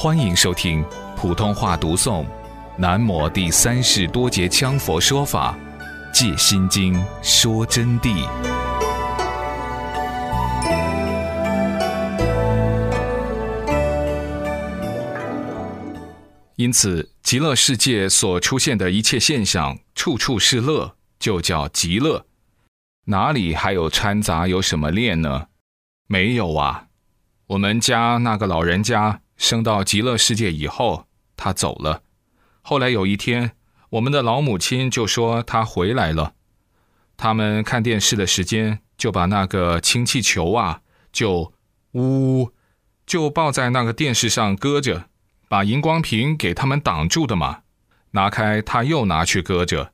欢迎收听普通话读诵《南摩第三世多杰羌佛说法·戒心经》说真谛。因此，极乐世界所出现的一切现象，处处是乐，就叫极乐。哪里还有掺杂有什么恋呢？没有啊。我们家那个老人家。升到极乐世界以后，他走了。后来有一天，我们的老母亲就说他回来了。他们看电视的时间，就把那个氢气球啊，就呜，就抱在那个电视上搁着，把荧光屏给他们挡住的嘛。拿开，他又拿去搁着。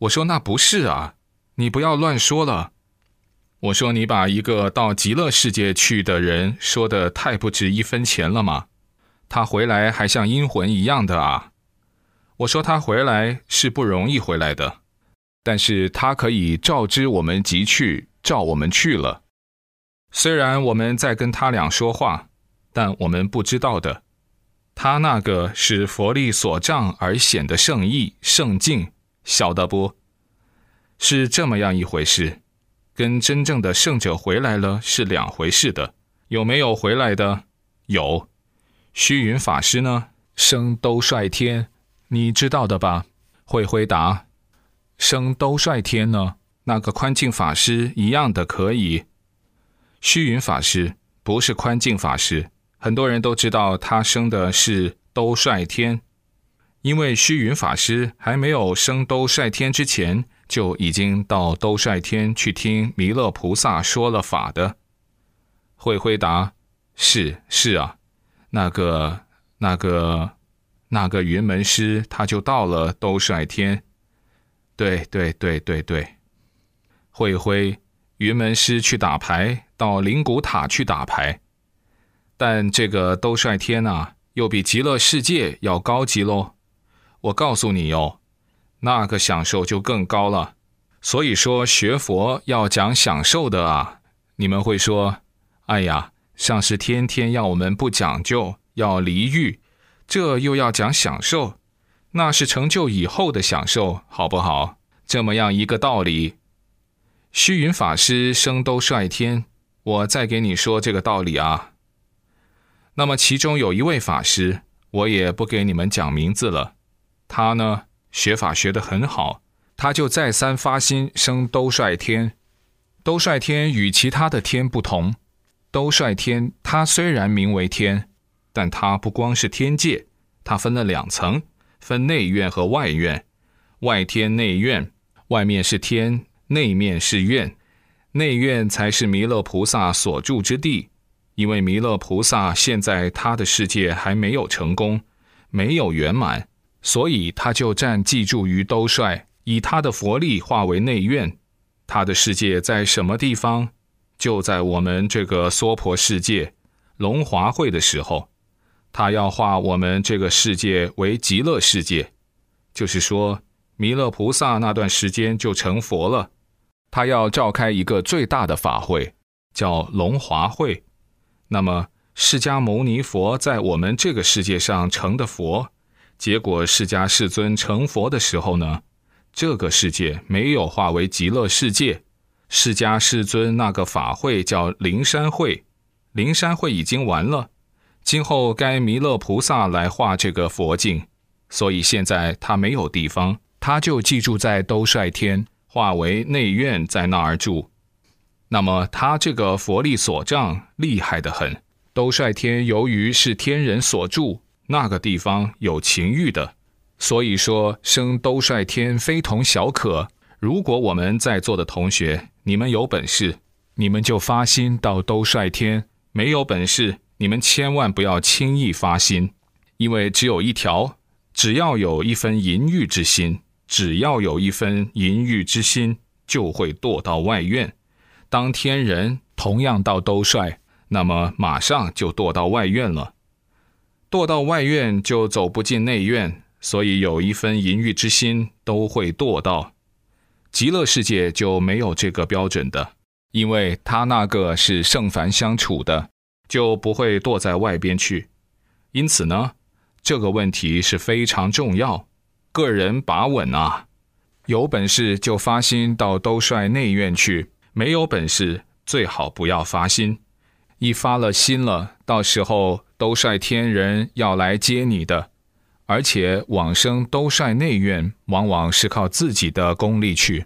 我说那不是啊，你不要乱说了。我说：“你把一个到极乐世界去的人说的太不值一分钱了吗？他回来还像阴魂一样的啊！”我说：“他回来是不容易回来的，但是他可以照知我们即去，照我们去了。虽然我们在跟他俩说话，但我们不知道的，他那个是佛力所障而显的圣意圣境，晓得不？是这么样一回事。”跟真正的圣者回来了是两回事的，有没有回来的？有。虚云法师呢？升兜率天，你知道的吧？会回答。升兜率天呢？那个宽净法师一样的可以。虚云法师不是宽净法师，很多人都知道他升的是兜率天，因为虚云法师还没有升兜率天之前。就已经到兜率天去听弥勒菩萨说了法的，会回答是是啊，那个那个那个云门师他就到了兜率天，对对对对对，会辉云门师去打牌，到灵谷塔去打牌，但这个兜率天啊，又比极乐世界要高级喽，我告诉你哟。那个享受就更高了，所以说学佛要讲享受的啊。你们会说：“哎呀，像是天天要我们不讲究，要离欲，这又要讲享受，那是成就以后的享受，好不好？”这么样一个道理。虚云法师生都率天，我再给你说这个道理啊。那么其中有一位法师，我也不给你们讲名字了，他呢？学法学得很好，他就再三发心升兜率天。兜率天与其他的天不同，兜率天它虽然名为天，但它不光是天界，它分了两层，分内院和外院。外天内院，外面是天，内面是院。内院才是弥勒菩萨所住之地，因为弥勒菩萨现在他的世界还没有成功，没有圆满。所以他就暂寄住于兜率，以他的佛力化为内院。他的世界在什么地方？就在我们这个娑婆世界龙华会的时候，他要化我们这个世界为极乐世界。就是说，弥勒菩萨那段时间就成佛了。他要召开一个最大的法会，叫龙华会。那么，释迦牟尼佛在我们这个世界上成的佛。结果，释迦世尊成佛的时候呢，这个世界没有化为极乐世界。释迦世尊那个法会叫灵山会，灵山会已经完了，今后该弥勒菩萨来化这个佛境，所以现在他没有地方，他就寄住在兜率天，化为内院，在那儿住。那么他这个佛力所障厉害的很，兜率天由于是天人所住。那个地方有情欲的，所以说生兜率天非同小可。如果我们在座的同学，你们有本事，你们就发心到兜率天；没有本事，你们千万不要轻易发心，因为只有一条：只要有一分淫欲之心，只要有一分淫欲之心，就会堕到外院。当天人同样到兜率，那么马上就堕到外院了。堕到外院就走不进内院，所以有一分淫欲之心都会堕到极乐世界就没有这个标准的，因为他那个是圣凡相处的，就不会堕在外边去。因此呢，这个问题是非常重要，个人把稳啊。有本事就发心到兜率内院去，没有本事最好不要发心。一发了心了，到时候兜率天人要来接你的，而且往生兜率内院，往往是靠自己的功力去。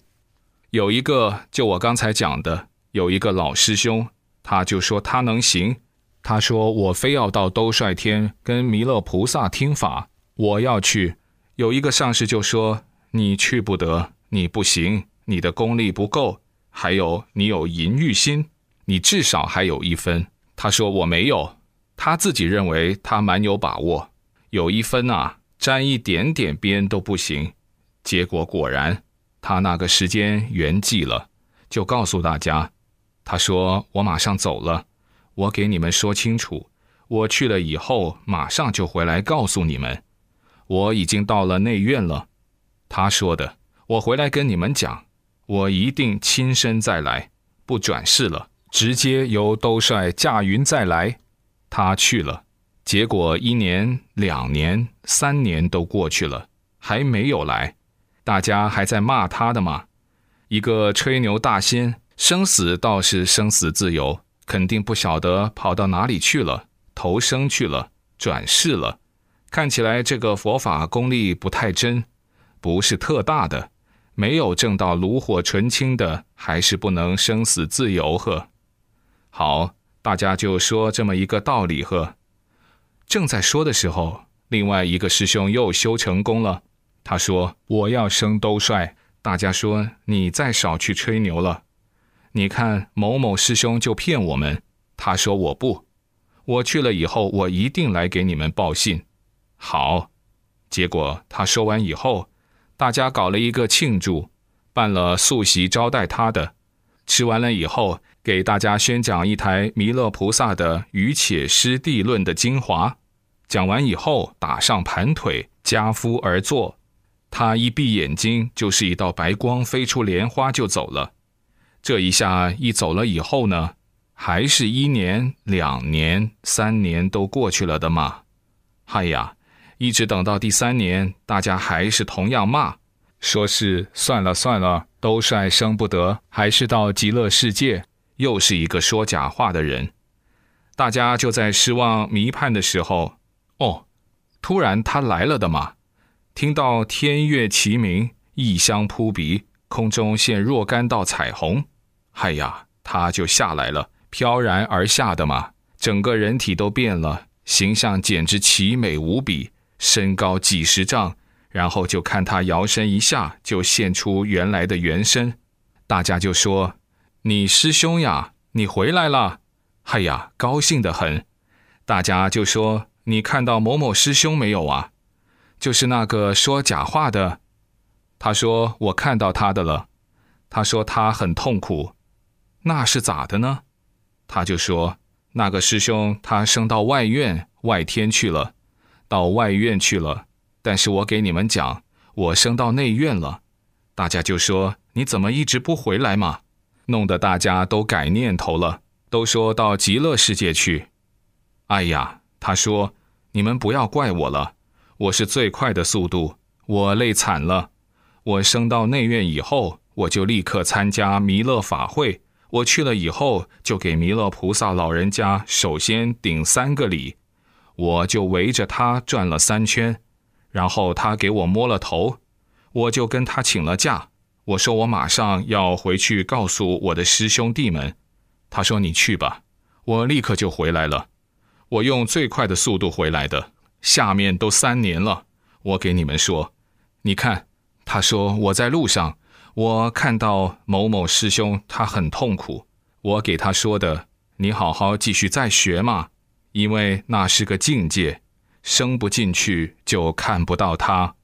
有一个，就我刚才讲的，有一个老师兄，他就说他能行。他说：“我非要到兜率天跟弥勒菩萨听法，我要去。”有一个上士就说：“你去不得，你不行，你的功力不够，还有你有淫欲心，你至少还有一分。”他说：“我没有。”他自己认为他蛮有把握，有一分啊，沾一点点边都不行。结果果然，他那个时间圆寂了，就告诉大家：“他说我马上走了。”我给你们说清楚，我去了以后马上就回来告诉你们，我已经到了内院了。他说的，我回来跟你们讲，我一定亲身再来，不转世了，直接由兜率驾云再来。他去了，结果一年、两年、三年都过去了，还没有来，大家还在骂他的嘛。一个吹牛大仙，生死倒是生死自由。肯定不晓得跑到哪里去了，投生去了，转世了。看起来这个佛法功力不太真，不是特大的，没有证到炉火纯青的，还是不能生死自由呵。好，大家就说这么一个道理呵。正在说的时候，另外一个师兄又修成功了。他说：“我要升兜率。”大家说：“你再少去吹牛了。”你看某某师兄就骗我们，他说我不，我去了以后我一定来给你们报信。好，结果他说完以后，大家搞了一个庆祝，办了素席招待他的，吃完了以后给大家宣讲一台弥勒菩萨的《于且师地论》的精华，讲完以后打上盘腿夹夫而坐，他一闭眼睛就是一道白光飞出莲花就走了。这一下一走了以后呢，还是一年、两年、三年都过去了的嘛。嗨呀，一直等到第三年，大家还是同样骂，说是算了算了，都率生不得，还是到极乐世界，又是一个说假话的人。大家就在失望迷盼的时候，哦，突然他来了的嘛。听到天乐齐鸣，异香扑鼻，空中现若干道彩虹。哎呀，他就下来了，飘然而下的嘛，整个人体都变了，形象简直奇美无比，身高几十丈，然后就看他摇身一下，就现出原来的原身，大家就说：“你师兄呀，你回来了！”哎呀，高兴的很，大家就说：“你看到某某师兄没有啊？就是那个说假话的。”他说：“我看到他的了。”他说他很痛苦。那是咋的呢？他就说那个师兄他升到外院外天去了，到外院去了。但是我给你们讲，我升到内院了。大家就说你怎么一直不回来嘛？弄得大家都改念头了，都说到极乐世界去。哎呀，他说你们不要怪我了，我是最快的速度，我累惨了。我升到内院以后，我就立刻参加弥勒法会。我去了以后，就给弥勒菩萨老人家首先顶三个礼，我就围着他转了三圈，然后他给我摸了头，我就跟他请了假，我说我马上要回去告诉我的师兄弟们，他说你去吧，我立刻就回来了，我用最快的速度回来的，下面都三年了，我给你们说，你看，他说我在路上。我看到某某师兄，他很痛苦。我给他说的：“你好好继续再学嘛，因为那是个境界，升不进去就看不到他。”